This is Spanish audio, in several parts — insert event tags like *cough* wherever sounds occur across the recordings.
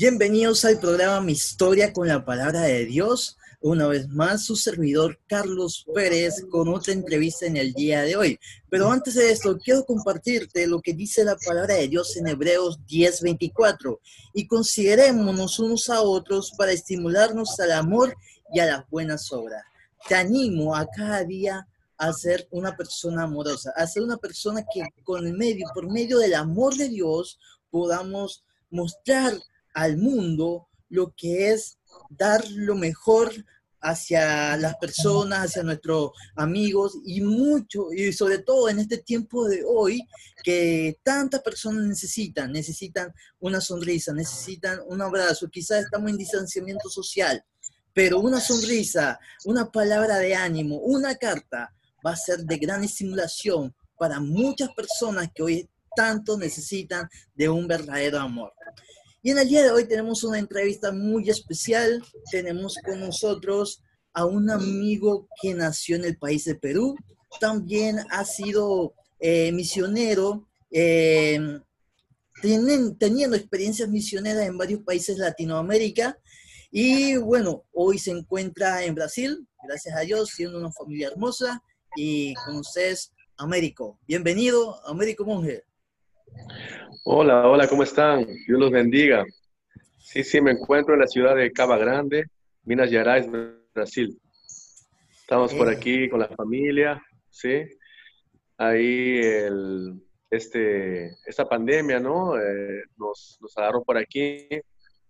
Bienvenidos al programa Mi Historia con la Palabra de Dios. Una vez más, su servidor Carlos Pérez con otra entrevista en el día de hoy. Pero antes de esto, quiero compartirte lo que dice la Palabra de Dios en Hebreos 10:24. Y considerémonos unos a otros para estimularnos al amor y a las buenas obras. Te animo a cada día a ser una persona amorosa, a ser una persona que con el medio, por medio del amor de Dios, podamos mostrar al mundo lo que es dar lo mejor hacia las personas, hacia nuestros amigos y mucho, y sobre todo en este tiempo de hoy que tantas personas necesitan, necesitan una sonrisa, necesitan un abrazo, quizás estamos en distanciamiento social, pero una sonrisa, una palabra de ánimo, una carta va a ser de gran estimulación para muchas personas que hoy tanto necesitan de un verdadero amor. Y en el día de hoy tenemos una entrevista muy especial. Tenemos con nosotros a un amigo que nació en el país de Perú. También ha sido eh, misionero, eh, teniendo experiencias misioneras en varios países de Latinoamérica. Y bueno, hoy se encuentra en Brasil, gracias a Dios, siendo una familia hermosa. Y con ustedes, Américo. Bienvenido, Américo Monge. Hola, hola, ¿cómo están? Dios los bendiga. Sí, sí, me encuentro en la ciudad de Cava Grande, Minas Gerais, Brasil. Estamos por aquí con la familia, ¿sí? Ahí el, este, esta pandemia, ¿no? Eh, nos, nos agarró por aquí.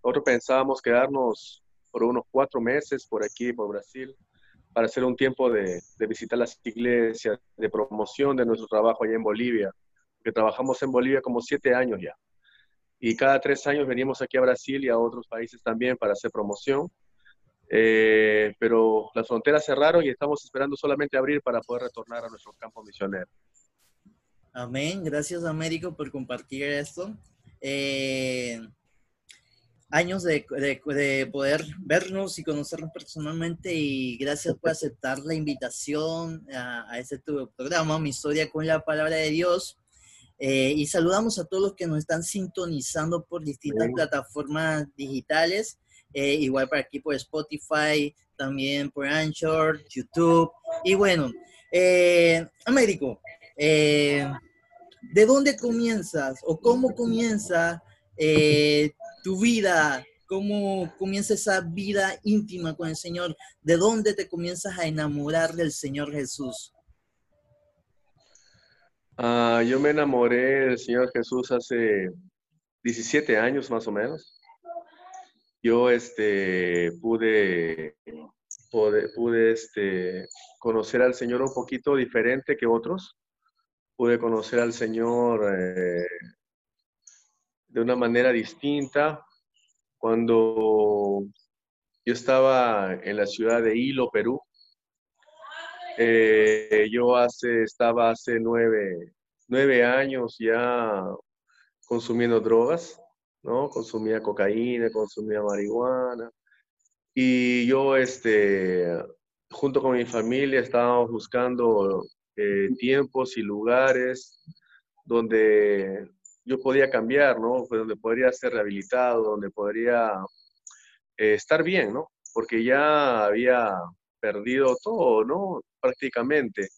Nosotros pensábamos quedarnos por unos cuatro meses por aquí, por Brasil, para hacer un tiempo de, de visitar las iglesias, de promoción de nuestro trabajo allá en Bolivia que trabajamos en Bolivia como siete años ya. Y cada tres años venimos aquí a Brasil y a otros países también para hacer promoción. Eh, pero las fronteras cerraron y estamos esperando solamente abrir para poder retornar a nuestro campo misionero. Amén. Gracias, Américo, por compartir esto. Eh, años de, de, poder vernos y conocernos personalmente y gracias por aceptar la invitación a, a este tu programa, Mi Historia con la Palabra de Dios. Eh, y saludamos a todos los que nos están sintonizando por distintas plataformas digitales, eh, igual por aquí por Spotify, también por Anchor, YouTube. Y bueno, eh, Américo, ¿de dónde comienzas o cómo comienza tu vida? ¿Cómo comienza esa vida íntima con el Señor? ¿De dónde te comienzas a enamorar del Señor Jesús? Ah, yo me enamoré del Señor Jesús hace 17 años más o menos. Yo este, pude, pude, este, conocer al Señor un poquito diferente que otros. Pude conocer al Señor eh, de una manera distinta cuando yo estaba en la ciudad de Hilo, Perú. Eh, yo hace, estaba hace nueve, nueve años ya consumiendo drogas, ¿no? Consumía cocaína, consumía marihuana. Y yo, este, junto con mi familia, estábamos buscando eh, tiempos y lugares donde yo podía cambiar, ¿no? Pues donde podría ser rehabilitado, donde podría eh, estar bien, ¿no? Porque ya había perdido todo, ¿no? Prácticamente.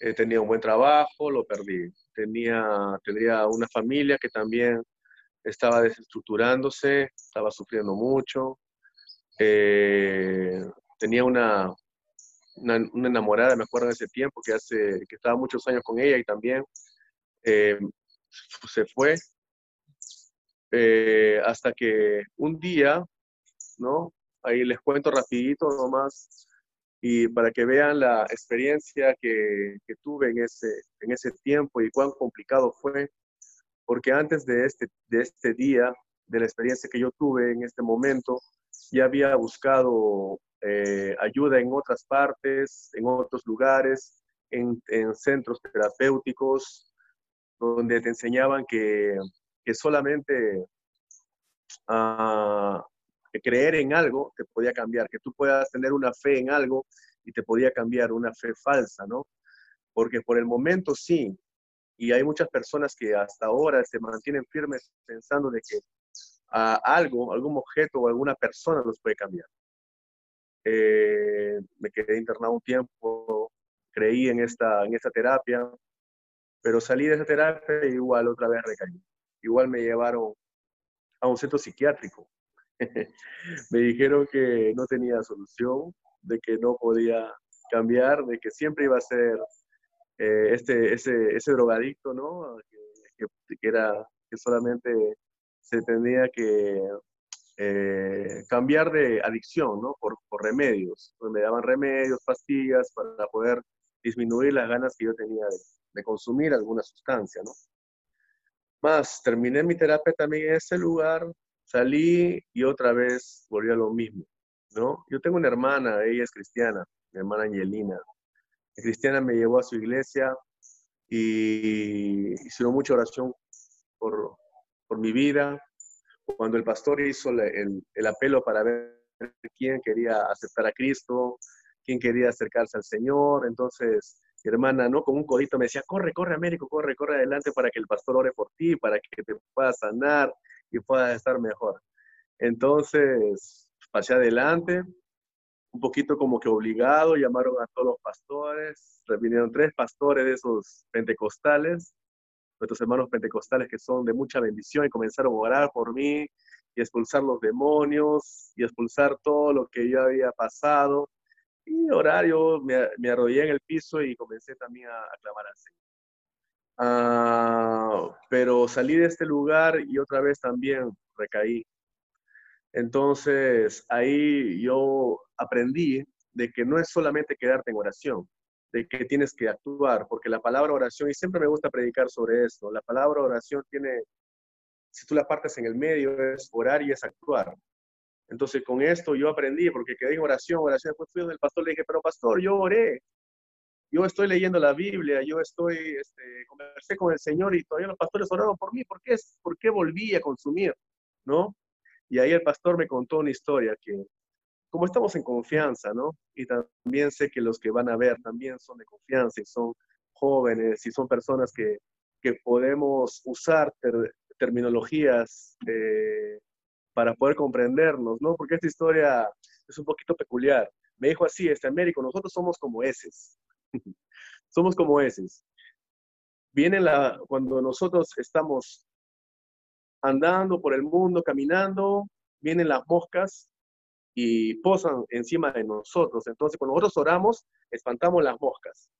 Eh, tenía un buen trabajo, lo perdí. Tenía, tenía una familia que también estaba desestructurándose, estaba sufriendo mucho. Eh, tenía una, una, enamorada, me acuerdo de ese tiempo, que, hace, que estaba muchos años con ella y también eh, se fue. hasta que un día, ¿no? Ahí les cuento rapidito nomás, y para que vean la experiencia que, que, tuve en ese, en ese tiempo y cuán complicado fue, porque antes de este, de este día, de la experiencia que yo tuve en este momento, ya había buscado eh, ayuda en otras partes, en otros lugares, en, en centros terapéuticos, donde te enseñaban que, que solamente uh, que creer en algo te podía cambiar, que tú puedas tener una fe en algo y te podía cambiar una fe falsa, ¿no? Porque por el momento sí, y hay muchas personas que hasta ahora se mantienen firmes pensando de que a algo, algún objeto o alguna persona los puede cambiar. Eh, me quedé internado un tiempo, creí en esta, en esta terapia, pero salí de esa terapia y igual otra vez recaí. Igual me llevaron a un centro psiquiátrico. *laughs* me dijeron que no tenía solución, de que no podía cambiar, de que siempre iba a ser eh, este, ese, ese drogadicto, ¿no? Que, que, era, que solamente se tenía que eh, cambiar de adicción, ¿no? Por, por remedios. me daban remedios, pastillas para poder disminuir las ganas que yo tenía de, de consumir alguna sustancia, ¿no? Más, terminé mi terapia también en ese lugar, salí y otra vez volví a lo mismo, ¿no? Yo tengo una hermana, ella es cristiana, mi hermana Angelina. La cristiana me llevó a su iglesia y hicieron mucha oración por, por mi vida. Cuando el pastor hizo el, el apelo para ver quién quería aceptar a Cristo, quién quería acercarse al Señor, entonces mi hermana, ¿no? Con un codito me decía, corre, corre, Américo, corre, corre adelante para que el pastor ore por ti, para que te puedas sanar y puedas estar mejor. Entonces, pasé adelante, un poquito como que obligado, llamaron a todos los pastores, vinieron tres pastores de esos pentecostales, nuestros hermanos pentecostales que son de mucha bendición y comenzaron a orar por mí y expulsar los demonios y expulsar todo lo que yo había pasado y orar, yo me, me arrollé en el piso y comencé también a, a clamar al Señor. Ah, pero salí de este lugar y otra vez también recaí. Entonces ahí yo aprendí de que no es solamente quedarte en oración, de que tienes que actuar, porque la palabra oración, y siempre me gusta predicar sobre esto, la palabra oración tiene, si tú la partes en el medio, es orar y es actuar. Entonces con esto yo aprendí, porque quedé en oración, oración, después fui donde el pastor, le dije, pero pastor, yo oré, yo estoy leyendo la Biblia, yo estoy, este, conversé con el Señor y todavía los pastores oraron por mí, ¿por qué, ¿por qué volví a consumir? ¿No? Y ahí el pastor me contó una historia que, como estamos en confianza, ¿no? Y también sé que los que van a ver también son de confianza y son jóvenes y son personas que, que podemos usar terminologías eh, para poder comprendernos, ¿no? Porque esta historia es un poquito peculiar. Me dijo así, este Américo, nosotros somos como heces. *laughs* somos como heces. Viene la, cuando nosotros estamos andando por el mundo, caminando, vienen las moscas y posan encima de nosotros. Entonces, cuando nosotros oramos, espantamos las moscas.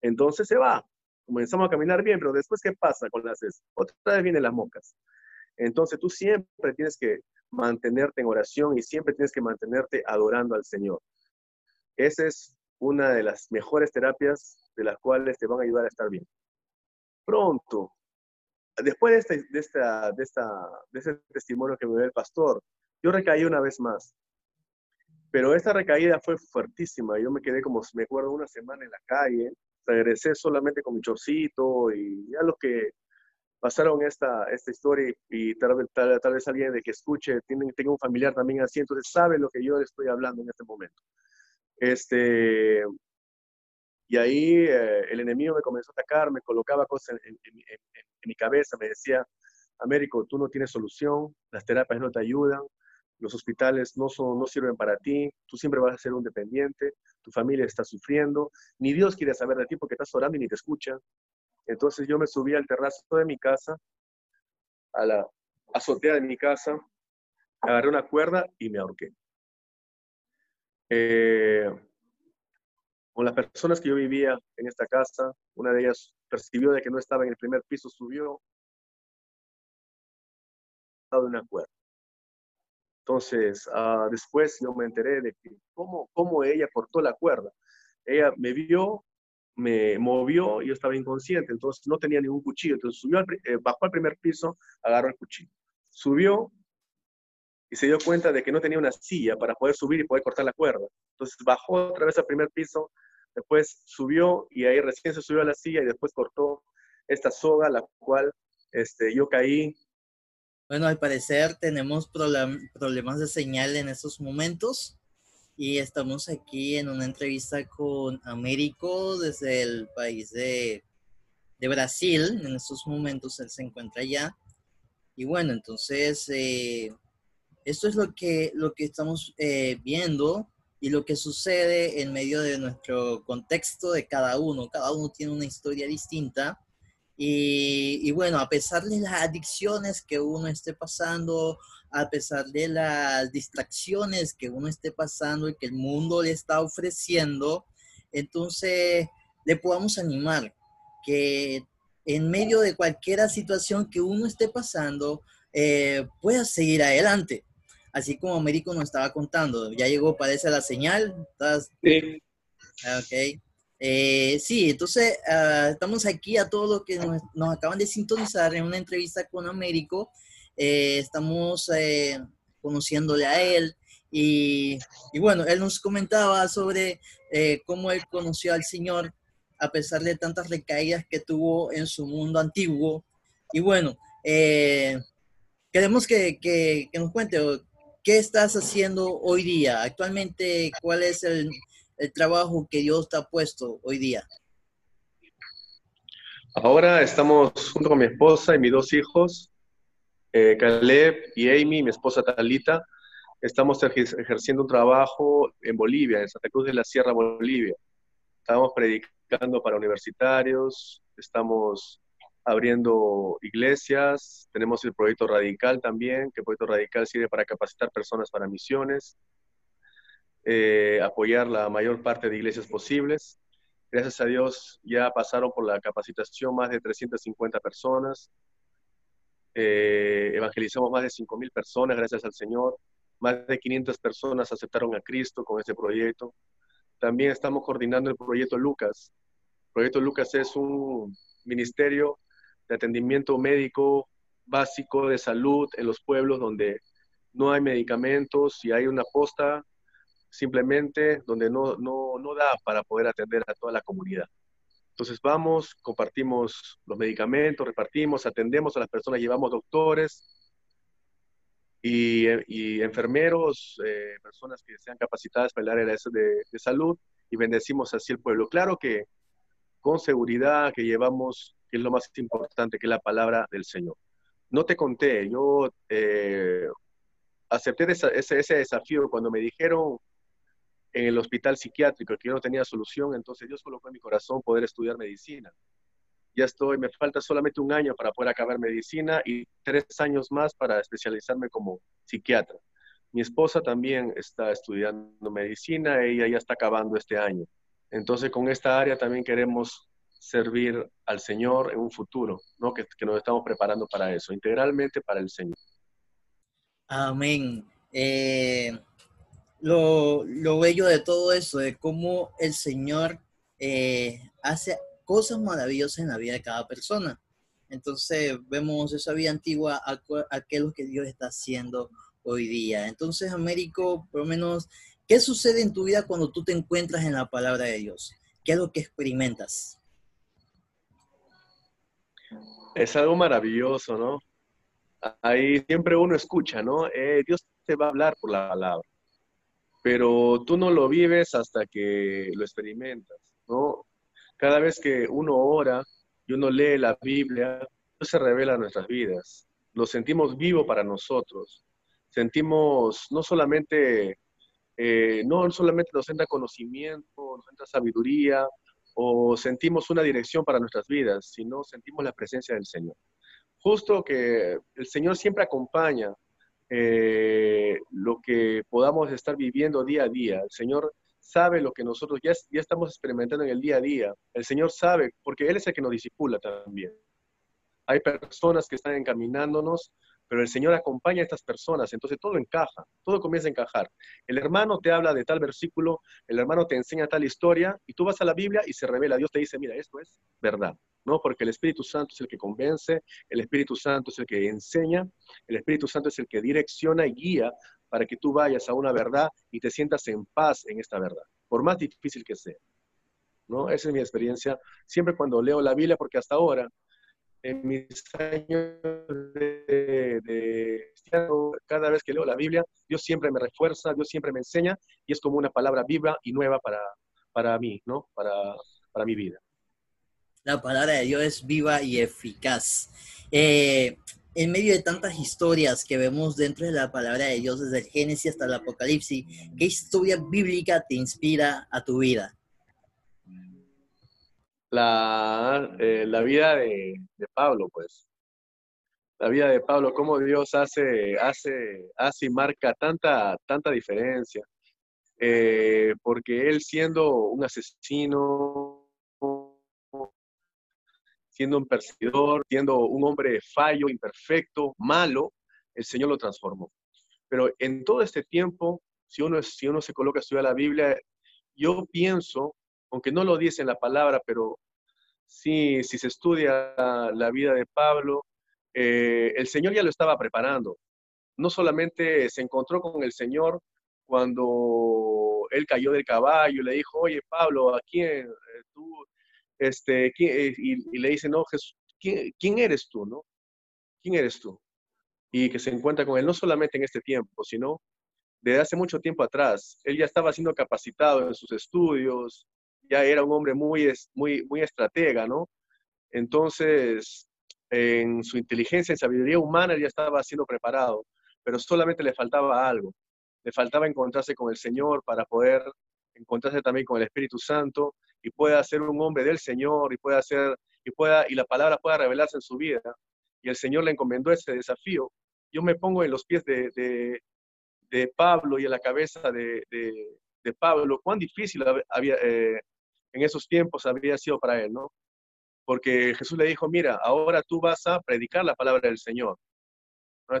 Entonces se va. Comenzamos a caminar bien, pero después, ¿qué pasa con las heces? Otra vez vienen las moscas. Entonces tú siempre tienes que mantenerte en oración y siempre tienes que mantenerte adorando al Señor. Esa es una de las mejores terapias de las cuales te van a ayudar a estar bien. Pronto, después de, este, de, esta, de, esta, de ese testimonio que me dio el pastor, yo recaí una vez más. Pero esta recaída fue fuertísima. Yo me quedé como, me acuerdo, una semana en la calle. Regresé solamente con mi chorcito y ya los que pasaron esta, esta historia y, tal, vez alguien de que escuche, tiene, tenga un familiar también así, entonces sabe lo que yo estoy hablando en este momento. Este, y ahí eh, el enemigo me comenzó a atacar, me colocaba cosas en, mi cabeza, me decía, Américo, tú no tienes solución, las terapias no te ayudan, los hospitales no, son, no sirven para ti, tú siempre vas a ser un dependiente, tu familia está sufriendo, ni Dios quiere saber de ti porque estás orando y ni te escucha. Entonces yo me subí al terrazo de mi casa, a la azotea de mi casa, agarré una cuerda y me ahorqué. Eh, con las personas que yo vivía en esta casa, una de ellas percibió de que no estaba en el primer piso, subió de una cuerda. Entonces, ah, después yo me enteré de que cómo, ella cortó la cuerda. Ella me vio me movió y yo estaba inconsciente, entonces no tenía ningún cuchillo. Entonces subió, eh, bajó al primer piso, agarró el cuchillo. Subió y se dio cuenta de que no tenía una silla para poder subir y poder cortar la cuerda. Entonces bajó otra vez al primer piso, después subió y ahí recién se subió a la silla y después cortó esta soga, la cual este, yo caí. Bueno, al parecer tenemos problemas de señal en estos momentos y estamos aquí en una entrevista con Américo desde el país de, de, Brasil. En estos momentos él se encuentra allá Y bueno, entonces, eh, esto es lo que, lo que estamos eh, viendo y lo que sucede en medio de nuestro contexto de cada uno. Cada uno tiene una historia distinta. Y, bueno, a pesar de las adicciones que uno esté pasando, a pesar de las distracciones que uno esté pasando y que el mundo le está ofreciendo, entonces le podamos animar que en medio de cualquier situación que uno esté pasando, eh, pueda seguir adelante así como Américo nos estaba contando. Ya llegó, parece la señal. Sí. Ok. Eh, sí, entonces ah, estamos aquí a todos los que nos, acaban de sintonizar en una entrevista con Américo. Eh, estamos eh, conociéndole a él y, y, bueno, él nos comentaba sobre cómo él conoció al Señor a pesar de tantas recaídas que tuvo en su mundo antiguo. Y bueno, queremos que, que, que nos cuente ¿Qué estás haciendo hoy día? Actualmente, ¿cuál es el, trabajo que Dios te ha puesto hoy día? Ahora estamos junto con mi esposa y mis dos hijos, eh, Caleb y Amy, mi esposa Talita. Estamos ejerciendo un trabajo en Bolivia, en Santa Cruz de la Sierra, Bolivia. Estamos predicando para universitarios, estamos abriendo iglesias, tenemos el proyecto Radical también, que el proyecto Radical sirve para capacitar personas para misiones, eh, apoyar la mayor parte de iglesias posibles. Gracias a Dios ya pasaron por la capacitación más de 350 personas, eh, evangelizamos más de 5.000 personas, gracias al Señor, más de 500 personas aceptaron a Cristo con este proyecto. También estamos coordinando el proyecto Lucas. El proyecto Lucas es un ministerio de atendimiento médico básico de salud en los pueblos donde no hay medicamentos y hay una posta simplemente donde no, no, no da para poder atender a toda la comunidad. Entonces vamos, compartimos los medicamentos, repartimos, atendemos a las personas, llevamos doctores y, y enfermeros, eh, personas que sean capacitadas para el área de, de salud y bendecimos así el pueblo. Claro que con seguridad que llevamos que es lo más importante, que es la palabra del Señor. No te conté, yo eh, acepté ese, ese, desafío cuando me dijeron en el hospital psiquiátrico que yo no tenía solución, entonces Dios colocó en mi corazón poder estudiar medicina. Ya estoy, me falta solamente un año para poder acabar medicina y tres años más para especializarme como psiquiatra. Mi esposa también está estudiando medicina, ella ya está acabando este año. Entonces, con esta área también queremos servir al Señor en un futuro, ¿no? Que, nos estamos preparando para eso, integralmente para el Señor. Amén. Eh, lo, bello de todo eso, de cómo el Señor eh, hace cosas maravillosas en la vida de cada persona. Entonces vemos esa vida antigua, aquello que Dios está haciendo hoy día. Entonces, Américo, por lo menos, ¿qué sucede en tu vida cuando tú te encuentras en la palabra de Dios? ¿Qué es lo que experimentas? Es algo maravilloso, ¿no? Ahí siempre uno escucha, ¿no? Eh, Dios te va a hablar por la palabra, pero tú no lo vives hasta que lo experimentas, ¿no? Cada vez que uno ora y uno lee la Biblia, Dios se revela en nuestras vidas. Lo sentimos vivo para nosotros. Sentimos no solamente, eh, no solamente nos entra conocimiento, nos entra sabiduría, o sentimos una dirección para nuestras vidas, sino sentimos la presencia del Señor. Justo que el Señor siempre acompaña eh, lo que podamos estar viviendo día a día. El Señor sabe lo que nosotros ya, ya estamos experimentando en el día a día. El Señor sabe, porque Él es el que nos disipula también. Hay personas que están encaminándonos pero el Señor acompaña a estas personas, entonces todo encaja, todo comienza a encajar. El hermano te habla de tal versículo, el hermano te enseña tal historia, y tú vas a la Biblia y se revela, Dios te dice, mira, esto es verdad, ¿no? Porque el Espíritu Santo es el que convence, el Espíritu Santo es el que enseña, el Espíritu Santo es el que direcciona y guía para que tú vayas a una verdad y te sientas en paz en esta verdad, por más difícil que sea. ¿no? Esa es mi experiencia siempre cuando leo la Biblia, porque hasta ahora en mis años de, cada vez que leo la Biblia, Dios siempre me refuerza, Dios siempre me enseña y es como una palabra viva y nueva para, para mí, ¿no? Para, para mi vida. La palabra de Dios es viva y eficaz. Eh, en medio de tantas historias que vemos dentro de la palabra de Dios, desde el Génesis hasta el Apocalipsis, ¿qué historia bíblica te inspira a tu vida? La, eh, la vida de, de, Pablo, pues. La vida de Pablo, cómo Dios hace, hace, hace y marca tanta, tanta diferencia. Eh, porque él siendo un asesino, siendo un perseguidor, siendo un hombre fallo, imperfecto, malo, el Señor lo transformó. Pero en todo este tiempo, si uno, si uno se coloca a estudiar la Biblia, yo pienso, aunque no lo dice en la palabra, pero sí, si se estudia la vida de Pablo, eh, el Señor ya lo estaba preparando. No solamente se encontró con el Señor cuando él cayó del caballo y le dijo, oye Pablo, ¿a quién eh, tú este, eh, y, le dice, no, Jesús, ¿quién, eres tú, no? ¿Quién eres tú? Y que se encuentra con él no solamente en este tiempo, sino desde hace mucho tiempo atrás. Él ya estaba siendo capacitado en sus estudios, ya era un hombre muy, muy, muy estratega, ¿no? Entonces, en su inteligencia, en sabiduría humana, ya estaba siendo preparado, pero solamente le faltaba algo. Le faltaba encontrarse con el Señor para poder encontrarse también con el Espíritu Santo y pueda ser un hombre del Señor y pueda hacer y pueda y la palabra pueda revelarse en su vida y el Señor le encomendó ese desafío yo me pongo en los pies de, de, Pablo y en la cabeza de, de Pablo cuán difícil había eh, en esos tiempos había sido para él no porque Jesús le dijo mira ahora tú vas a predicar la palabra del Señor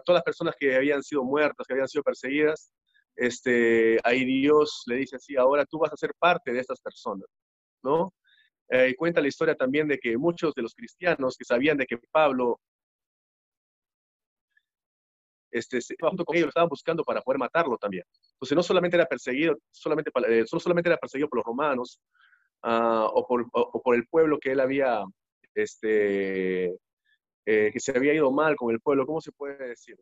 todas las personas que habían sido muertas que habían sido perseguidas este, ahí Dios le dice así, ahora tú vas a ser parte de estas personas. ¿no? Eh, cuenta la historia también de que muchos de los cristianos que sabían de que Pablo este, junto con ellos, lo estaban buscando para poder matarlo también. Entonces no solamente era perseguido, solamente, eh, solamente era perseguido por los romanos uh, o, por, el pueblo que él había, este, eh, que se había ido mal con el pueblo, ¿cómo se puede decir?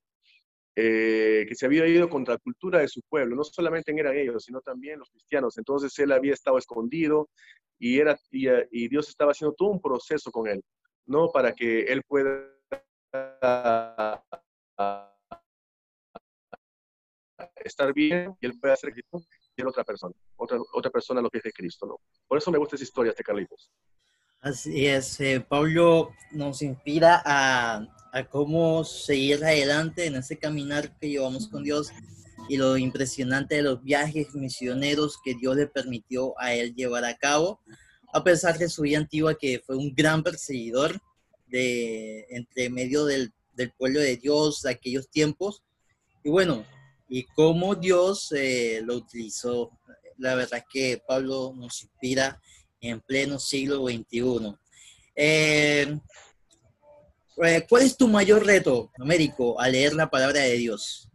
Eh, que se había ido contra la cultura de su pueblo. No solamente eran ellos, sino también los cristianos. Entonces él había estado escondido y, era, y, Dios estaba haciendo todo un proceso con él, ¿no? Para que él pueda estar bien y él pueda ser y otra persona, otra, otra persona a los pies de Cristo, ¿no? Por eso me gusta esa historia, este Carlitos. Así es, eh, Pablo nos inspira a, a, cómo seguir adelante en ese caminar que llevamos con Dios y lo impresionante de los viajes misioneros que Dios le permitió a él llevar a cabo, a pesar de su vida antigua que fue un gran perseguidor de entre medio del, del pueblo de Dios de aquellos tiempos. Y bueno, y cómo Dios eh, lo utilizó. La verdad es que Pablo nos inspira en pleno siglo XXI. Eh, eh, ¿Cuál es tu mayor reto, Américo, al leer la palabra de Dios?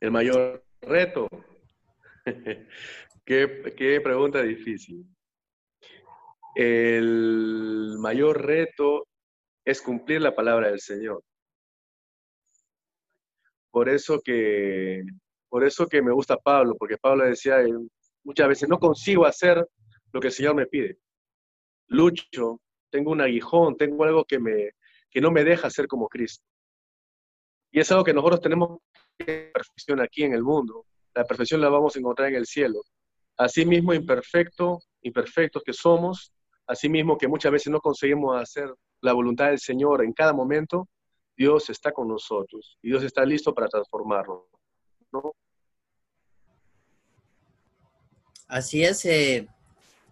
El mayor reto. *laughs* qué, qué pregunta difícil. El mayor reto es cumplir la palabra del Señor. Por eso que, por eso que me gusta Pablo, porque Pablo decía, muchas veces no consigo hacer lo que el Señor me pide. Lucho, tengo un aguijón, tengo algo que, me, que no me deja ser como Cristo. Y es algo que nosotros tenemos que perfección aquí en el mundo. La perfección la vamos a encontrar en el cielo. Así mismo imperfecto, imperfectos que somos, así mismo que muchas veces no conseguimos hacer la voluntad del Señor en cada momento, Dios está con nosotros y Dios está listo para transformarlo. ¿no? Así es, eh,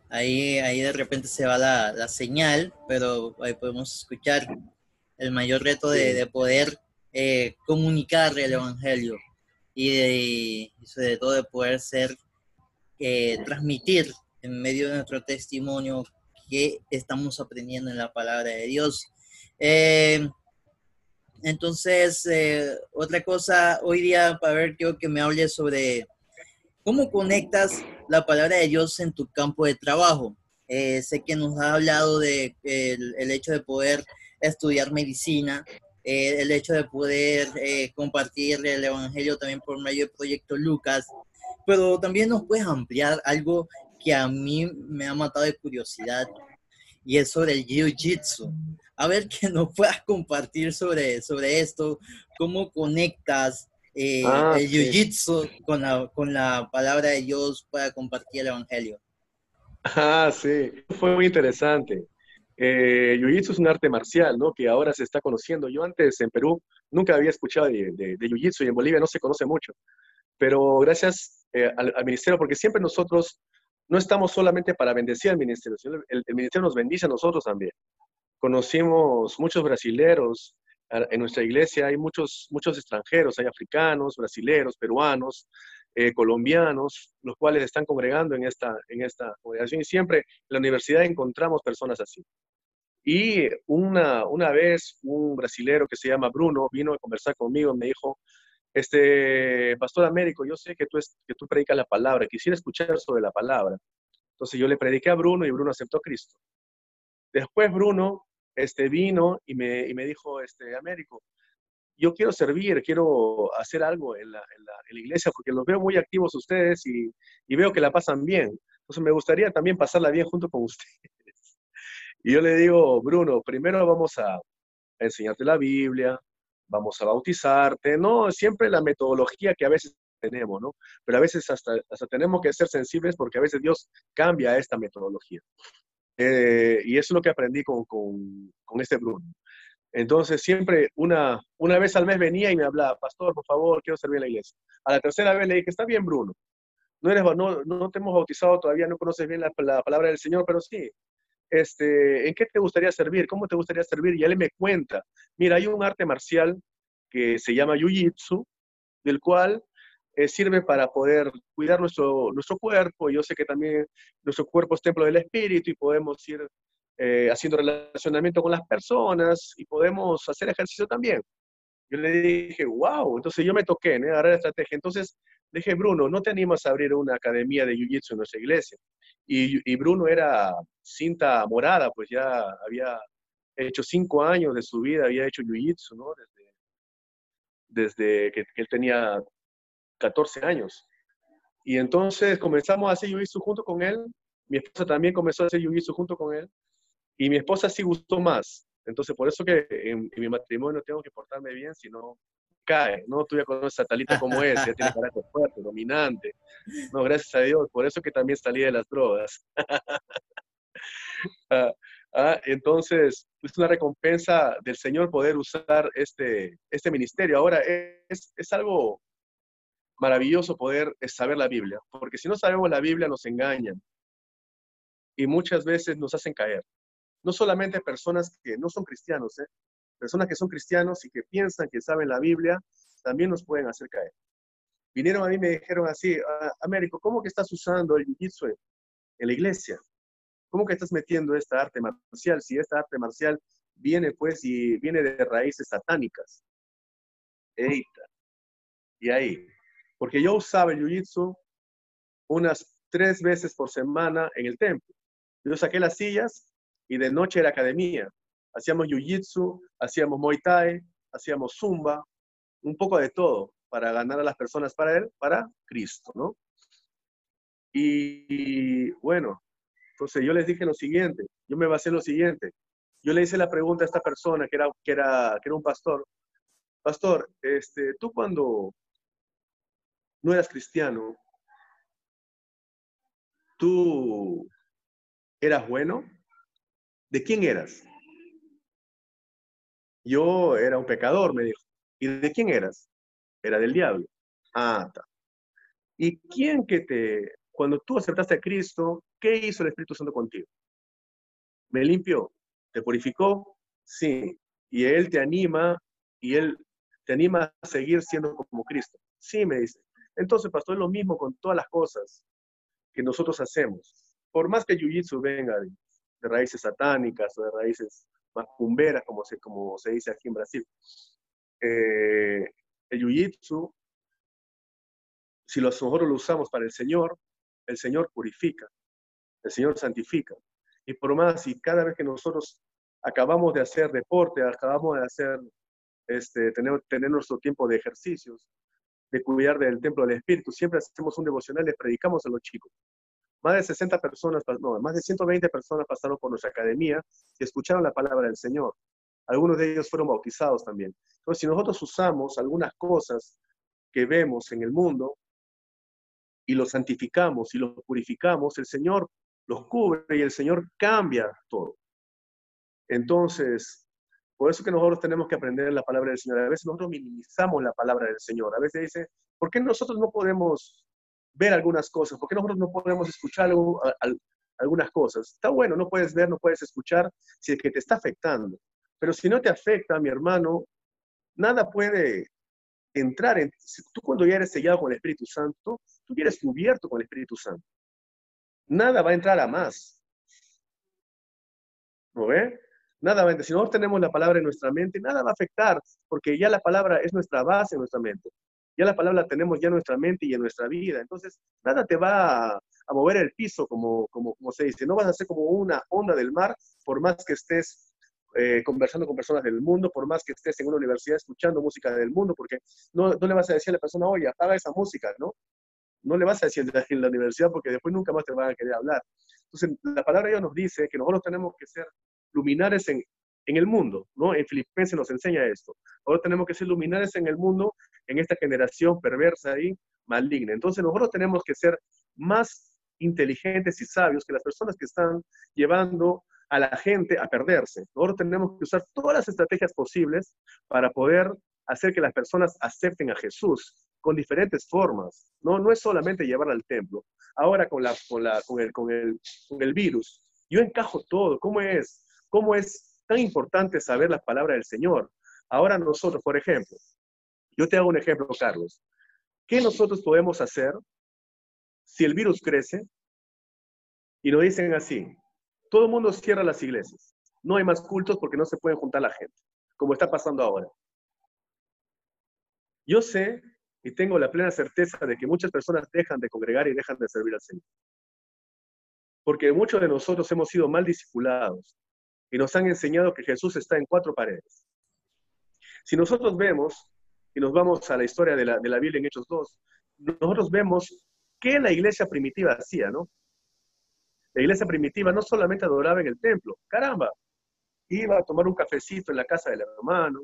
ahí, ahí de repente se va la, señal, pero ahí podemos escuchar el mayor reto de, poder eh, comunicar el Evangelio y, sobre todo de poder ser, eh, transmitir en medio de nuestro testimonio que estamos aprendiendo en la palabra de Dios. Entonces, otra cosa, hoy día, para ver, quiero que me hable sobre ¿Cómo conectas la palabra de Dios en tu campo de trabajo? Eh, sé que nos ha hablado de el, hecho de poder estudiar medicina, eh, el hecho de poder eh, compartir el Evangelio también por medio del proyecto Lucas, pero también nos puedes ampliar algo que a mí me ha matado de curiosidad y es sobre el Jiu-Jitsu. A ver que nos puedas compartir sobre, sobre esto, cómo conectas eh, ah, el jiu-jitsu con la, con la palabra de Dios para compartir el evangelio. Ah, sí, fue muy interesante. Eh, jiu-jitsu es un arte marcial, ¿no? Que ahora se está conociendo. Yo antes en Perú nunca había escuchado de, de, jiu-jitsu y en Bolivia no se conoce mucho. Pero gracias eh, al, ministerio, porque siempre nosotros no estamos solamente para bendecir al ministerio, sino el, el, ministerio nos bendice a nosotros también. Conocimos muchos brasileros, en nuestra iglesia hay muchos, muchos extranjeros, hay africanos, brasileros, peruanos, eh, colombianos, los cuales están congregando en esta, en esta congregación y siempre en la universidad encontramos personas así. Y una, una vez un brasilero que se llama Bruno vino a conversar conmigo, me dijo, este, Pastor Américo, yo sé que tú, es, que tú predicas la palabra, quisiera escuchar sobre la palabra. Entonces yo le prediqué a Bruno y Bruno aceptó a Cristo. Después Bruno este, vino y me, y me dijo, este, Américo, yo quiero servir, quiero hacer algo en la, en la, en la iglesia porque los veo muy activos ustedes y, y, veo que la pasan bien. Entonces me gustaría también pasarla bien junto con *laughs* ustedes. Y yo le digo, Bruno, primero vamos a, enseñarte la Biblia, vamos a bautizarte, no, siempre la metodología que a veces tenemos, ¿no? Pero a veces hasta, hasta tenemos que ser sensibles porque a veces Dios cambia esta metodología. Eh, y eso es lo que aprendí con, con, con este Bruno. Entonces siempre una, una vez al mes venía y me hablaba, pastor, por favor, quiero servir en la iglesia. A la tercera vez le dije, está bien, Bruno. No, eres, no, no te hemos bautizado todavía, no conoces bien la, la, palabra del Señor, pero sí. Este, ¿En qué te gustaría servir? ¿Cómo te gustaría servir? Y él me cuenta, mira, hay un arte marcial que se llama Jiu-Jitsu, del cual eh, sirve para poder cuidar nuestro, nuestro cuerpo. Yo sé que también nuestro cuerpo es templo del espíritu y podemos ir eh, haciendo relacionamiento con las personas y podemos hacer ejercicio también. Yo le dije, wow, entonces yo me toqué, ¿no? agarrar la estrategia. Entonces dije, Bruno, ¿no te animas a abrir una academia de Jiu-Jitsu en nuestra iglesia? Y, y, Bruno era cinta morada, pues ya había hecho cinco años de su vida, había hecho Jiu-Jitsu, ¿no? Desde, desde que, que, él tenía 14 años. Y entonces comenzamos a hacer Jiu-Jitsu junto con él. Mi esposa también comenzó a hacer Jiu-Jitsu junto con él. Y mi esposa sí gustó más. Entonces, por eso que en, mi matrimonio tengo que portarme bien, si no cae, ¿no? Tú ya conoces a Talita como es, ya tiene carácter fuerte, dominante. No, gracias a Dios. Por eso que también salí de las drogas. *laughs* ah, ah, entonces, es una recompensa del Señor poder usar este, este ministerio. Ahora, es, es algo maravilloso poder saber la Biblia, porque si no sabemos la Biblia nos engañan y muchas veces nos hacen caer no solamente personas que no son cristianos, ¿eh? personas que son cristianos y que piensan que saben la Biblia, también nos pueden hacer caer. Vinieron a mí y me dijeron así, ah, Américo, ¿cómo que estás usando el jiu-jitsu en la iglesia? ¿Cómo que estás metiendo esta arte marcial? Si esta arte marcial viene pues y viene de raíces satánicas. Eita. Y ahí. Porque yo usaba el jiu-jitsu unas tres veces por semana en el templo. Yo saqué las sillas y de noche era academia. Hacíamos jiu-jitsu, hacíamos muay thai, hacíamos zumba, un poco de todo para ganar a las personas para él, para Cristo, ¿no? Y, bueno, entonces yo les dije lo siguiente, yo me basé en lo siguiente. Yo le hice la pregunta a esta persona que era, que era, que era un pastor. Pastor, este, tú cuando no eras cristiano, ¿tú eras bueno? ¿De quién eras? Yo era un pecador, me dijo. ¿Y de quién eras? Era del diablo. Ah, está. ¿Y quién que te, cuando tú aceptaste a Cristo, qué hizo el Espíritu Santo contigo? ¿Me limpió? ¿Te purificó? Sí. Y Él te anima, y Él te anima a seguir siendo como Cristo. Sí, me dice. Entonces, pastor, es lo mismo con todas las cosas que nosotros hacemos. Por más que Jiu-Jitsu venga de raíces satánicas o de raíces más cumberas, como se, como se dice aquí en Brasil. Eh, el jiu-jitsu, si nosotros lo usamos para el Señor, el Señor purifica, el Señor santifica. Y por más, y cada vez que nosotros acabamos de hacer deporte, acabamos de hacer, este, tener, tener nuestro tiempo de ejercicios, de cuidar del templo del Espíritu, siempre hacemos un devocional, les predicamos a los chicos. Más de 60 personas, no, más de 120 personas pasaron por nuestra academia y escucharon la palabra del Señor. Algunos de ellos fueron bautizados también. Entonces, si nosotros usamos algunas cosas que vemos en el mundo y los santificamos y los purificamos, el Señor los cubre y el Señor cambia todo. Entonces, por eso que nosotros tenemos que aprender la palabra del Señor. A veces nosotros minimizamos la palabra del Señor. A veces dice, ¿por qué nosotros no podemos ver algunas cosas? ¿Por qué nosotros no podemos escuchar algunas cosas? Está bueno, no puedes ver, no puedes escuchar si es que te está afectando. Pero si no te afecta, mi hermano, nada puede entrar en... Tú cuando ya eres sellado con el Espíritu Santo, tú ya eres cubierto con el Espíritu Santo. Nada va a entrar a más. ¿No ve? Nada a. Si nosotros tenemos la palabra en nuestra mente, nada va a afectar, porque ya la palabra es nuestra base en nuestra mente. Ya la palabra la tenemos ya en nuestra mente y en nuestra vida. Entonces, nada te va a, mover el piso, como, como, como se dice. No vas a ser como una onda del mar, por más que estés eh, conversando con personas del mundo, por más que estés en una universidad escuchando música del mundo, porque no, no, le vas a decir a la persona, oye, apaga esa música, ¿no? No le vas a decir *laughs* en la universidad porque después nunca más te van a querer hablar. Entonces, la palabra de Dios nos dice que nosotros tenemos que ser luminares en, en el mundo, ¿no? En Filipenses nos enseña esto. Ahora tenemos que ser luminares en el mundo, en esta generación perversa y maligna. Entonces, nosotros tenemos que ser más inteligentes y sabios que las personas que están llevando a la gente a perderse. Nosotros tenemos que usar todas las estrategias posibles para poder hacer que las personas acepten a Jesús con diferentes formas. No, no es solamente llevar al templo. Ahora con, la, con, la, con, el, con, el, con el virus, yo encajo todo. ¿Cómo es? ¿Cómo es tan importante saber la palabra del Señor? Ahora nosotros, por ejemplo, yo te hago un ejemplo, Carlos. ¿Qué nosotros podemos hacer si el virus crece y nos dicen así, todo el mundo cierra las iglesias. No hay más cultos porque no se puede juntar la gente, como está pasando ahora. Yo sé y tengo la plena certeza de que muchas personas dejan de congregar y dejan de servir al Señor. Porque muchos de nosotros hemos sido mal discipulados y nos han enseñado que Jesús está en cuatro paredes. Si nosotros vemos, y nos vamos a la historia de la, de la Biblia en Hechos 2, nosotros vemos qué la iglesia primitiva hacía, ¿no? La iglesia primitiva no solamente adoraba en el templo, caramba, iba a tomar un cafecito en la casa del hermano,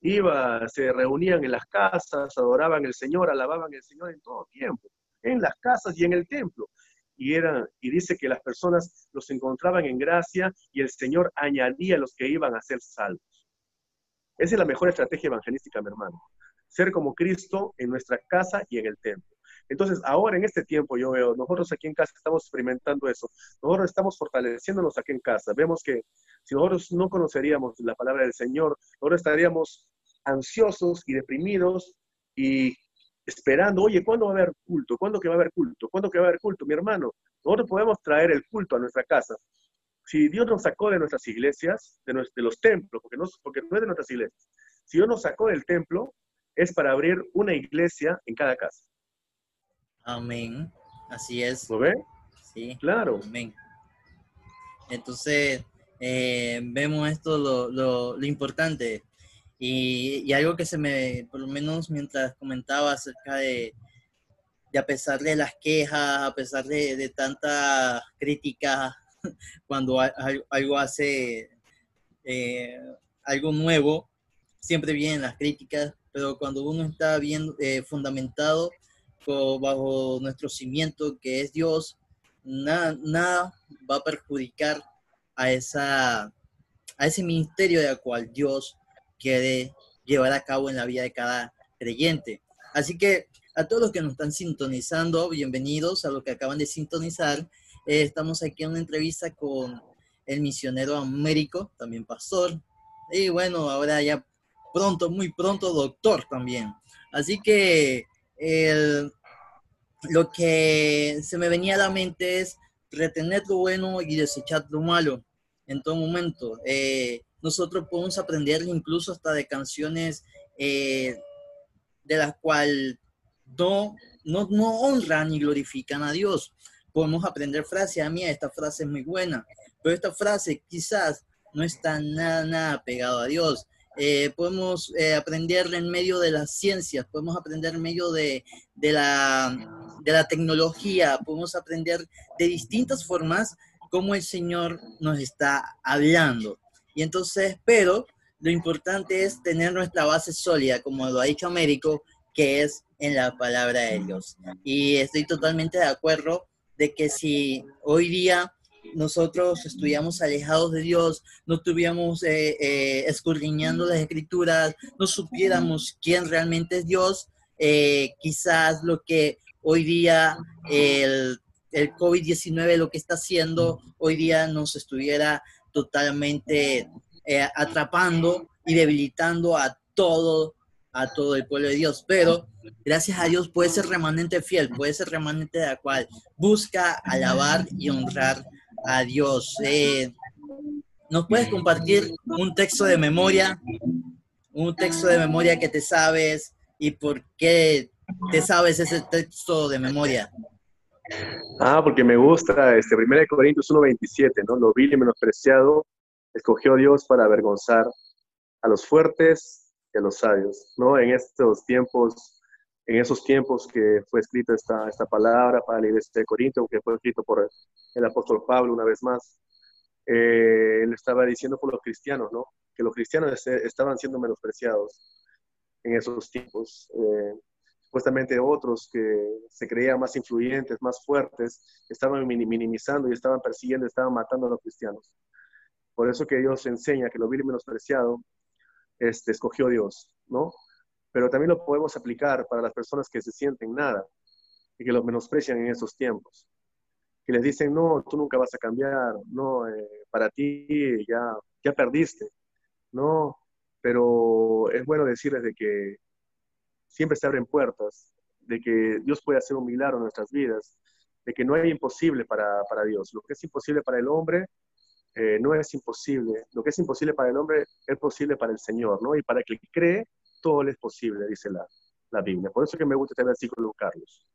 iba, se reunían en las casas, adoraban al Señor, alababan al Señor en todo tiempo, en las casas y en el templo. Y, era, y dice que las personas los encontraban en gracia y el Señor añadía a los que iban a ser salvos. Esa es la mejor estrategia evangelística, mi hermano. Ser como Cristo en nuestra casa y en el templo. Entonces, ahora en este tiempo yo veo, nosotros aquí en casa estamos experimentando eso. Nosotros estamos fortaleciéndonos aquí en casa. Vemos que si nosotros no conoceríamos la palabra del Señor, nosotros estaríamos ansiosos y deprimidos y esperando, oye, ¿cuándo va a haber culto? ¿Cuándo que va a haber culto? ¿Cuándo que va a haber culto? Mi hermano, nosotros podemos traer el culto a nuestra casa. Si Dios nos sacó de nuestras iglesias, de, los templos, porque no, porque no es de nuestras iglesias, si Dios nos sacó del templo, es para abrir una iglesia en cada casa. Amén. Así es. ¿Lo ve? Sí. Claro. Amén. Entonces, eh, vemos esto lo, lo, importante. Y, algo que se me, por lo menos mientras comentaba acerca de, de a pesar de las quejas, a pesar de, de tanta crítica, *laughs* cuando algo hace eh, algo nuevo, siempre vienen las críticas, pero cuando uno está bien eh, fundamentado bajo nuestro cimiento que es Dios, nada, nada va a perjudicar a, esa, a ese ministerio de cual Dios quiere llevar a cabo en la vida de cada creyente. Así que a todos los que nos están sintonizando, bienvenidos a los que acaban de sintonizar. Eh, estamos aquí en una entrevista con el misionero Américo, también pastor, y bueno, ahora ya pronto, muy pronto, doctor también. Así que lo que se me venía a la mente es retener lo bueno y desechar lo malo en todo momento. Eh, nosotros podemos aprender incluso hasta de canciones eh, de las cuales no, no, honran ni glorifican a Dios. Podemos aprender frases, a mí esta frase es muy buena, pero esta frase quizás no está nada, nada pegado a Dios. Eh, podemos eh, aprender en medio de las ciencias, podemos aprender en medio de, de, la, de la tecnología, podemos aprender de distintas formas cómo el Señor nos está hablando. Y entonces, pero lo importante es tener nuestra base sólida, como lo ha dicho Américo, que es en la palabra de Dios. Y estoy totalmente de acuerdo de que si hoy día nosotros estuviéramos alejados de Dios, no estuviéramos eh, eh, escudriñando las escrituras, no supiéramos quién realmente es Dios, eh, quizás lo que hoy día el, el COVID-19 lo que está haciendo hoy día nos estuviera totalmente atrapando y debilitando a todo a todo el pueblo de Dios, pero gracias a Dios puede ser remanente fiel, puede ser remanente de la cual busca alabar y honrar a Dios. Eh, ¿Nos puedes compartir un texto de memoria? Un texto de memoria que te sabes y por qué te sabes ese texto de memoria. Ah, porque me gusta, este 1 Corintios 1.27, ¿no? Lo vil y menospreciado escogió Dios para avergonzar a los fuertes y a los sabios, ¿no? En estos tiempos, en esos tiempos que fue escrita esta, esta palabra para la iglesia de Corinto, que fue escrito por el apóstol Pablo una vez más, eh, él estaba diciendo por los cristianos, ¿no? Que los cristianos estaban siendo menospreciados en esos tiempos. Eh, supuestamente otros que se creían más influyentes, más fuertes, estaban minimizando y estaban persiguiendo, estaban matando a los cristianos. Por eso que Dios enseña que lo vil y menospreciado este, escogió Dios, ¿no? Pero también lo podemos aplicar para las personas que se sienten nada y que los menosprecian en esos tiempos. Que les dicen, no, tú nunca vas a cambiar, no, eh, para ti ya, ya perdiste, no, pero es bueno decirles de que siempre se abren puertas, de que Dios puede hacer un milagro en nuestras vidas, de que no hay imposible para, para Dios. Lo que es imposible para el hombre, eh, no es imposible. Lo que es imposible para el hombre es posible para el Señor, ¿no? Y para el que cree, todo le es posible, dice la, la Biblia. Por eso que me gusta este versículo, Carlos.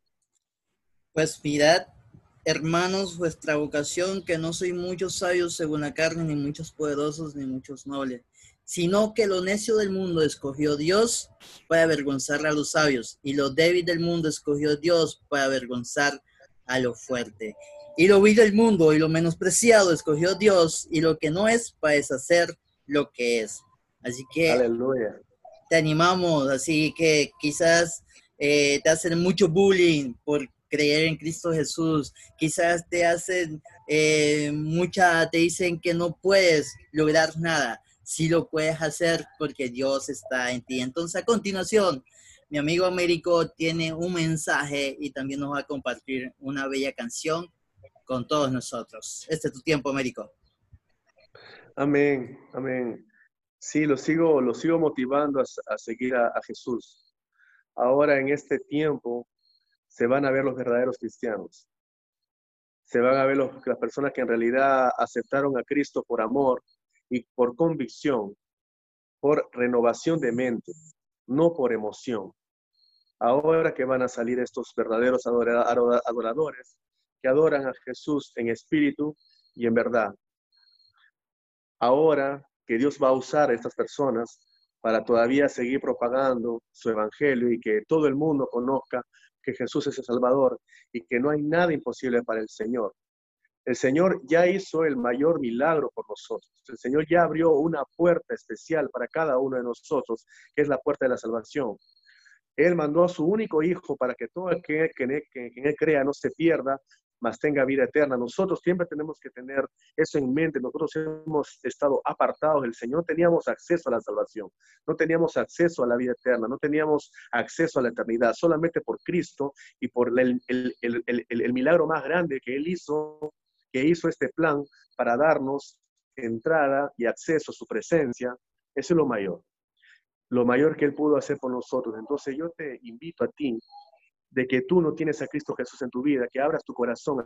Pues mirad, hermanos, vuestra vocación, que no soy muchos sabios según la carne, ni muchos poderosos, ni muchos nobles, sino que lo necio del mundo escogió Dios para avergonzar a los sabios, y lo débil del mundo escogió Dios para avergonzar a lo fuerte. Y lo vi del mundo y lo menospreciado escogió Dios y lo que no es para deshacer lo que es. Así que Aleluya. te animamos, así que quizás eh, te hacen mucho bullying por creer en Cristo Jesús, quizás te hacen eh, mucha, te dicen que no puedes lograr nada, sí lo puedes hacer porque Dios está en ti. Entonces a continuación, mi amigo Américo tiene un mensaje y también nos va a compartir una bella canción con todos nosotros. Este es tu tiempo, Américo. Amén, amén. Sí, lo sigo, lo sigo motivando a, seguir a, Jesús. Ahora en este tiempo se van a ver los verdaderos cristianos. Se van a ver las personas que en realidad aceptaron a Cristo por amor y por convicción, por renovación de mente, no por emoción. Ahora que van a salir estos verdaderos adoradores, que adoran a Jesús en espíritu y en verdad. Ahora que Dios va a usar a estas personas para todavía seguir propagando su evangelio y que todo el mundo conozca que Jesús es el Salvador y que no hay nada imposible para el Señor. El Señor ya hizo el mayor milagro por nosotros. El Señor ya abrió una puerta especial para cada uno de nosotros, que es la puerta de la salvación. Él mandó a su único Hijo para que todo el que, en Él crea no se pierda, más tenga vida eterna. Nosotros siempre tenemos que tener eso en mente. Nosotros hemos estado apartados del Señor, no teníamos acceso a la salvación, no teníamos acceso a la vida eterna, no teníamos acceso a la eternidad, solamente por Cristo y por el, el milagro más grande que Él hizo, que hizo este plan para darnos entrada y acceso a su presencia. Eso es lo mayor lo mayor que Él pudo hacer por nosotros. Entonces yo te invito a ti de que tú no tienes a Cristo Jesús en tu vida, que abras tu corazón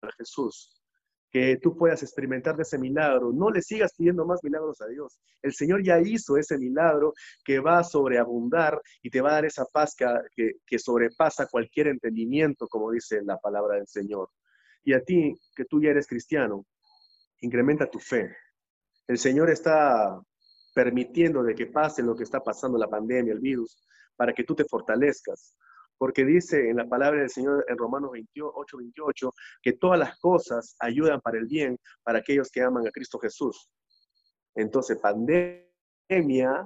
a Jesús, que tú puedas experimentar de ese milagro. No le sigas pidiendo más milagros a Dios. El Señor ya hizo ese milagro que va a sobreabundar y te va a dar esa paz que, que sobrepasa cualquier entendimiento, como dice la palabra del Señor. Y a ti, que tú ya eres cristiano, incrementa tu fe. El Señor está permitiendo de que pase lo que está pasando, la pandemia, el virus, para que tú te fortalezcas, porque dice en la palabra del Señor en Romanos 28, 28, que todas las cosas ayudan para el bien para aquellos que aman a Cristo Jesús. Entonces, pandemia,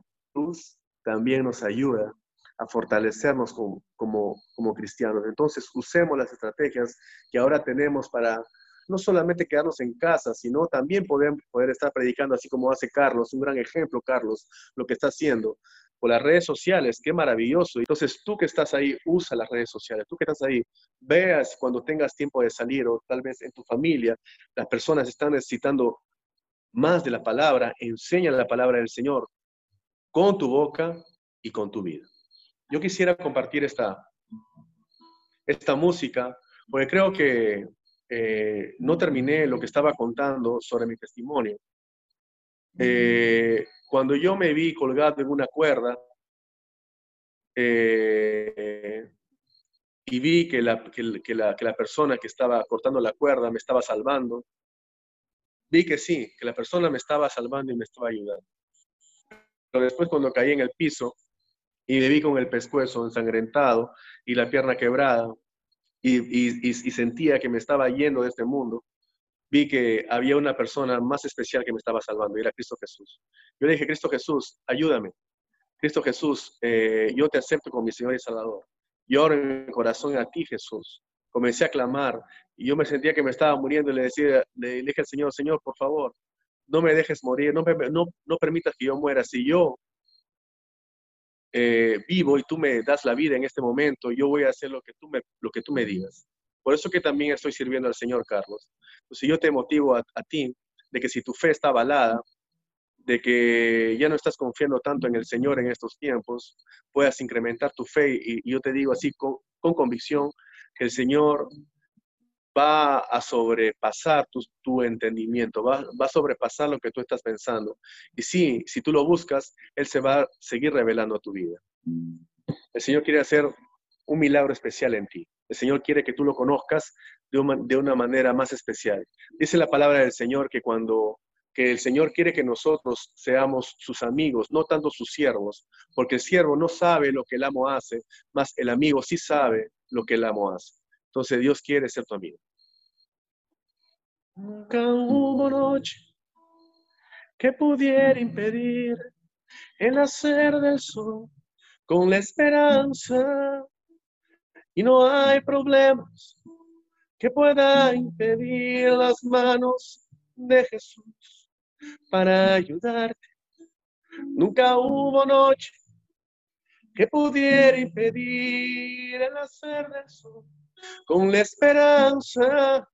también nos ayuda a fortalecernos como, como, cristianos. Entonces, usemos las estrategias que ahora tenemos para no solamente quedarnos en casa, sino también poder, poder estar predicando así como hace Carlos, un gran ejemplo, Carlos, lo que está haciendo por las redes sociales, qué maravilloso. Entonces tú que estás ahí, usa las redes sociales, tú que estás ahí, veas cuando tengas tiempo de salir o tal vez en tu familia, las personas están necesitando más de la palabra, enseña la palabra del Señor con tu boca y con tu vida. Yo quisiera compartir esta, esta música, porque creo que eh, no terminé lo que estaba contando sobre mi testimonio. Eh, cuando yo me vi colgado en una cuerda eh, y vi que la, que, la, que la persona que estaba cortando la cuerda me estaba salvando, vi que sí, que la persona me estaba salvando y me estaba ayudando. Pero después cuando caí en el piso y me vi con el pescuezo ensangrentado y la pierna quebrada, y, sentía que me estaba yendo de este mundo, vi que había una persona más especial que me estaba salvando, y era Cristo Jesús. Yo le dije, Cristo Jesús, ayúdame. Cristo Jesús, eh, yo te acepto como mi Señor y Salvador. Yo oro en mi corazón a ti, Jesús. Comencé a clamar y yo me sentía que me estaba muriendo y le decía, le dije al Señor, Señor, por favor, no me dejes morir, no, no, no permitas que yo muera. Si yo eh, vivo y tú me das la vida en este momento, yo voy a hacer lo que tú me, lo que tú me digas. Por eso que también estoy sirviendo al Señor, Carlos. Entonces yo te motivo a, ti de que si tu fe está avalada, de que ya no estás confiando tanto en el Señor en estos tiempos, puedas incrementar tu fe y, yo te digo así con, con convicción que el Señor va a sobrepasar tu, entendimiento, va, a sobrepasar lo que tú estás pensando. Y sí, si tú lo buscas, Él se va a seguir revelando a tu vida. El Señor quiere hacer un milagro especial en ti. El Señor quiere que tú lo conozcas de una, de una manera más especial. Dice la palabra del Señor que cuando que el Señor quiere que nosotros seamos sus amigos, no tanto sus siervos, porque el siervo no sabe lo que el amo hace, más el amigo sí sabe lo que el amo hace. Entonces Dios quiere ser tu amigo. Nunca hubo noche que pudiera impedir el nacer del sol con la esperanza. Y no hay problemas que pueda impedir las manos de Jesús para ayudarte. Nunca hubo noche que pudiera impedir el nacer del sol con la esperanza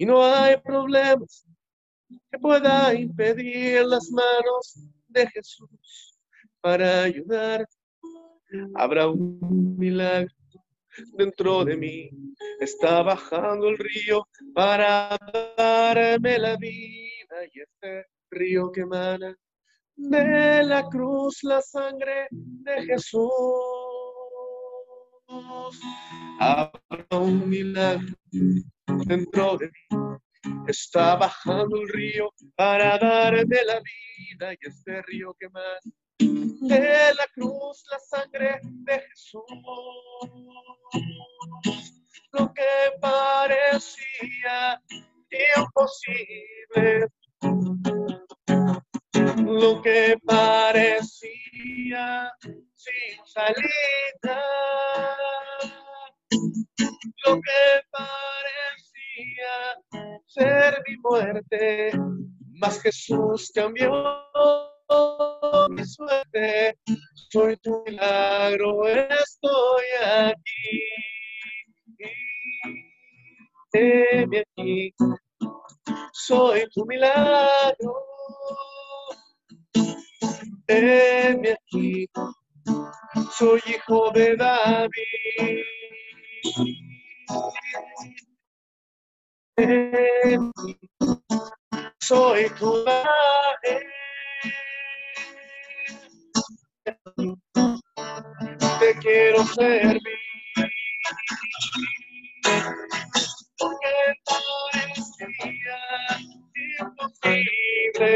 y no hay problemas que pueda impedir las manos de Jesús para ayudar. Habrá un milagro dentro de mí. Está bajando el río para darme la vida y este río que emana de la cruz la sangre de Jesús. Habrá un milagro dentro de mí. Está bajando el río para darme la vida y este río que más de la cruz la sangre de Jesús. Lo que parecía imposible, lo que parecía sin salida, lo que parecía ser mi muerte, mas Jesús cambió mi suerte, soy tu milagro, estoy aquí. Aquí, soy tu milagro. Aquí, soy hijo de David. Soy tu. Te quiero servir. Porque parecía imposible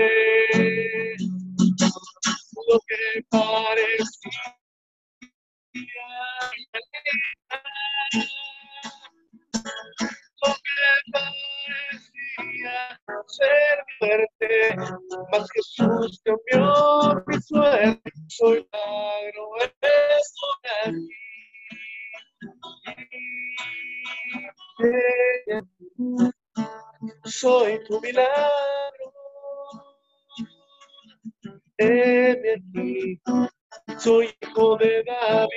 lo que parecía Jesús cambió mi suerte, soy magro, estoy aquí. Soy tu milagro, aquí, soy hijo de David.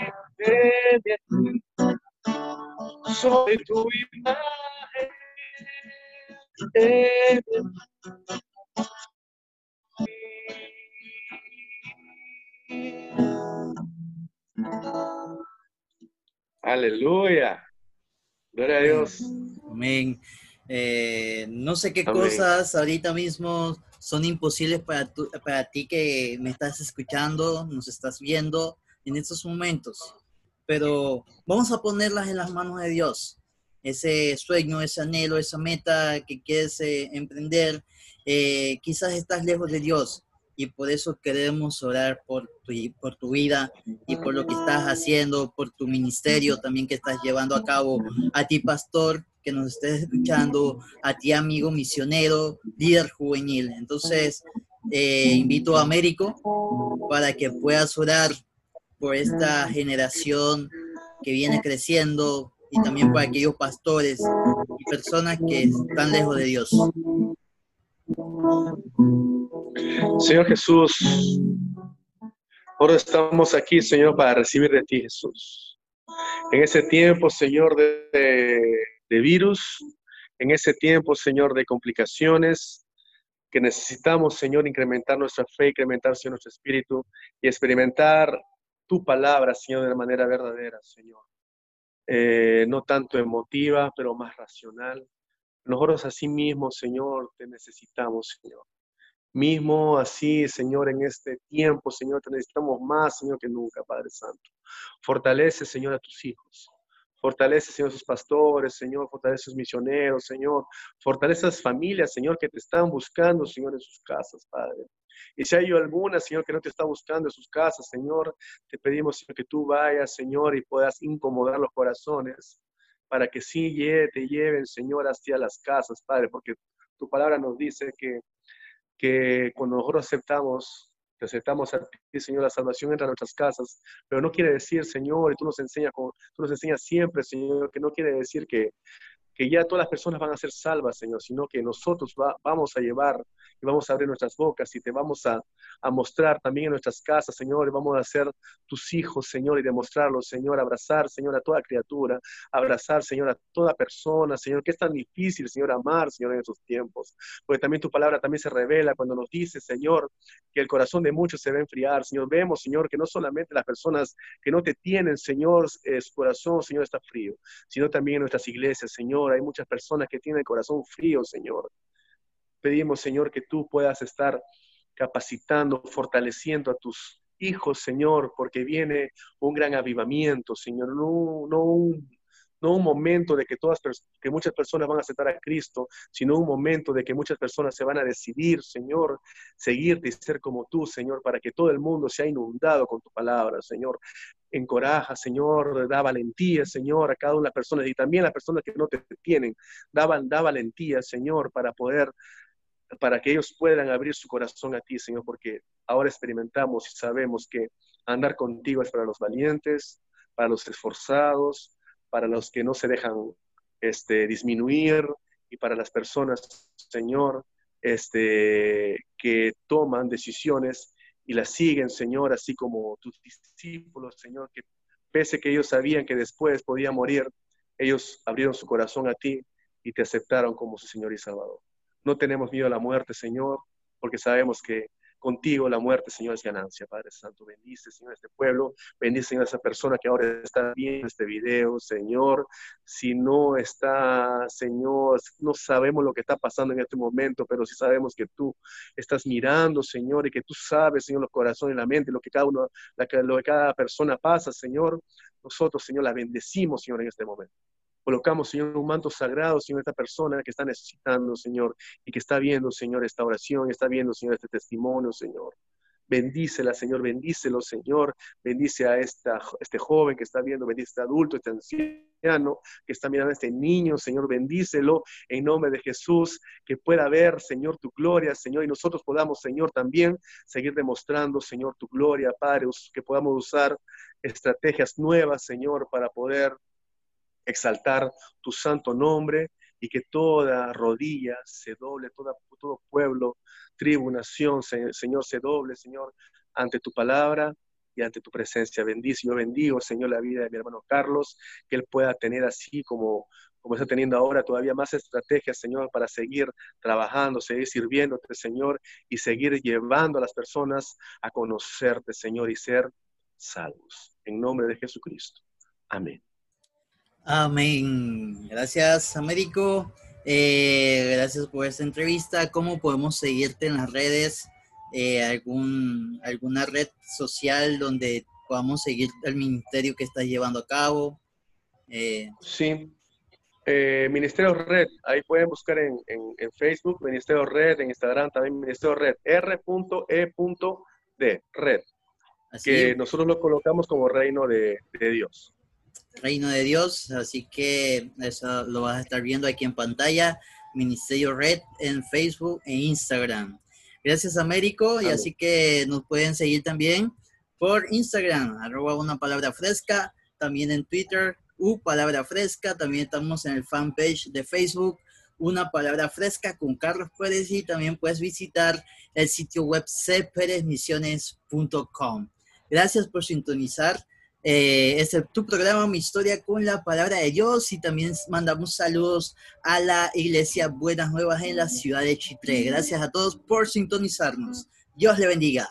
Aquí, soy tu imagen. No sé qué cosas ahorita mismo son imposibles para, para ti que me estás escuchando, nos estás viendo en estos momentos, pero vamos a ponerlas en las manos de Dios. Ese sueño, ese anhelo, esa meta que quieres eh, emprender, eh, quizás estás lejos de Dios y por eso queremos orar por tu, por tu vida y por lo que estás haciendo, por tu ministerio también que estás llevando a cabo, a ti pastor que nos estés escuchando, a ti amigo misionero, líder juvenil. Entonces, eh, invito a Américo para que puedas orar por esta generación que viene creciendo, y también para aquellos pastores y personas que están lejos de Dios. Señor Jesús, ahora estamos aquí, Señor, para recibir de ti, Jesús. En ese tiempo, Señor, de virus, en ese tiempo, Señor, de complicaciones, que necesitamos, Señor, incrementar nuestra fe, incrementar, nuestro espíritu y experimentar tu palabra, Señor, de manera verdadera, Señor. Eh, no tanto emotiva, pero más racional. Nosotros así mismo, Señor, te necesitamos, Señor. Mismo así, Señor, en este tiempo, Señor, te necesitamos más, Señor, que nunca, Padre Santo. Fortalece, Señor, a tus hijos. Fortalece, Señor, sus pastores, Señor. Fortalece sus misioneros, Señor. Fortalece a las familias, Señor, que te están buscando, Señor, en sus casas, Padre. Y si hay alguna, Señor, que no te está buscando en sus casas, Señor, te pedimos, que tú vayas, Señor, y puedas incomodar los corazones para que sí te lleven, Señor, hacia las casas, Padre, porque tu palabra nos dice que, que cuando nosotros aceptamos, te aceptamos a ti, Señor, la salvación entra a nuestras casas, pero no quiere decir, Señor, y tú nos enseñas, tú nos enseñas siempre, Señor, que no quiere decir que, que ya todas las personas van a ser salvas, Señor, sino que nosotros vamos a llevar y vamos a abrir nuestras bocas y te vamos a, a, mostrar también en nuestras casas, Señor, y vamos a ser tus hijos, Señor, y demostrarlos, Señor, abrazar, Señor, a toda criatura, abrazar, Señor, a toda persona, Señor, que es tan difícil, Señor, amar, Señor, en esos tiempos, porque también tu palabra también se revela cuando nos dice, Señor, que el corazón de muchos se va a enfriar, Señor, vemos, Señor, que no solamente las personas que no te tienen, Señor, eh, su corazón, Señor, está frío, sino también en nuestras iglesias, Señor, hay muchas personas que tienen el corazón frío, Señor. Pedimos, Señor, que tú puedas estar capacitando, fortaleciendo a tus hijos, Señor, porque viene un gran avivamiento, Señor, no, un momento de que, que muchas personas van a aceptar a Cristo, sino un momento de que muchas personas se van a decidir, Señor, seguirte y ser como tú, Señor, para que todo el mundo sea inundado con tu palabra, Señor. Encoraja, Señor, da valentía, Señor, a cada una de las personas y también a las personas que no te tienen. Da, da valentía, Señor, para poder para que ellos puedan abrir su corazón a ti, Señor, porque ahora experimentamos y sabemos que andar contigo es para los valientes, para los esforzados, para los que no se dejan este, disminuir y para las personas, Señor, este, que toman decisiones y las siguen, Señor, así como tus discípulos, Señor, que pese que ellos sabían que después podía morir, ellos abrieron su corazón a ti y te aceptaron como su Señor y Salvador. No tenemos miedo a la muerte, Señor, porque sabemos que Contigo la muerte, Señor, es ganancia, Padre Santo. Bendice, Señor, este pueblo. Bendice, a esa persona que ahora está viendo este video, Señor. Si no está, Señor, no sabemos lo que está pasando en este momento, pero sí sabemos que tú estás mirando, Señor, y que tú sabes, Señor, los corazones y la mente, lo que cada uno, lo que cada persona pasa, Señor. Nosotros, Señor, la bendecimos, Señor, en este momento. Colocamos, Señor, un manto sagrado, Señor, esta persona que está necesitando, Señor, y que está viendo, Señor, esta oración, está viendo, Señor, este testimonio, Señor. Bendícela, Señor, bendícelo, Señor. Bendice a esta, este joven que está viendo, bendice a este adulto, este anciano que está mirando a este niño, Señor, bendícelo en nombre de Jesús, que pueda ver, Señor, tu gloria, Señor, y nosotros podamos, Señor, también seguir demostrando, Señor, tu gloria, Padre, que podamos usar estrategias nuevas, Señor, para poder exaltar tu santo nombre y que toda rodilla se doble, toda, todo pueblo tribu, nación, Señor, se doble, Señor, ante tu palabra y ante tu presencia. Bendice, yo bendigo, Señor, la vida de mi hermano Carlos, que él pueda tener así como, como está teniendo ahora todavía más estrategias, Señor, para seguir trabajando, seguir sirviéndote, Señor, y seguir llevando a las personas a conocerte, Señor, y ser salvos. En nombre de Jesucristo. Amén. Amén. Gracias, Américo. Eh, gracias por esta entrevista. ¿Cómo podemos seguirte en las redes? Eh, algún, ¿Alguna red social donde podamos seguir el ministerio que estás llevando a cabo? Eh, sí. Ministerio Red, ahí pueden buscar en, Facebook, Ministerio Red, en Instagram también Ministerio Red, r.e.d, Red, que nosotros lo colocamos como reino de Dios. Reino de Dios, así que eso lo vas a estar viendo aquí en pantalla, Ministerio Red en Facebook e Instagram. Gracias Américo, y así que nos pueden seguir también por Instagram, arroba una palabra fresca, también en Twitter, U Palabra Fresca, también estamos en el fanpage de Facebook, Una Palabra Fresca con Carlos Pérez y también puedes visitar el sitio web cperezmisiones.com. Gracias por sintonizar eh, es tu programa Mi Historia con la Palabra de Dios y también mandamos saludos a la Iglesia Buenas Nuevas en la ciudad de Chitré. Gracias a todos por sintonizarnos. Dios le bendiga.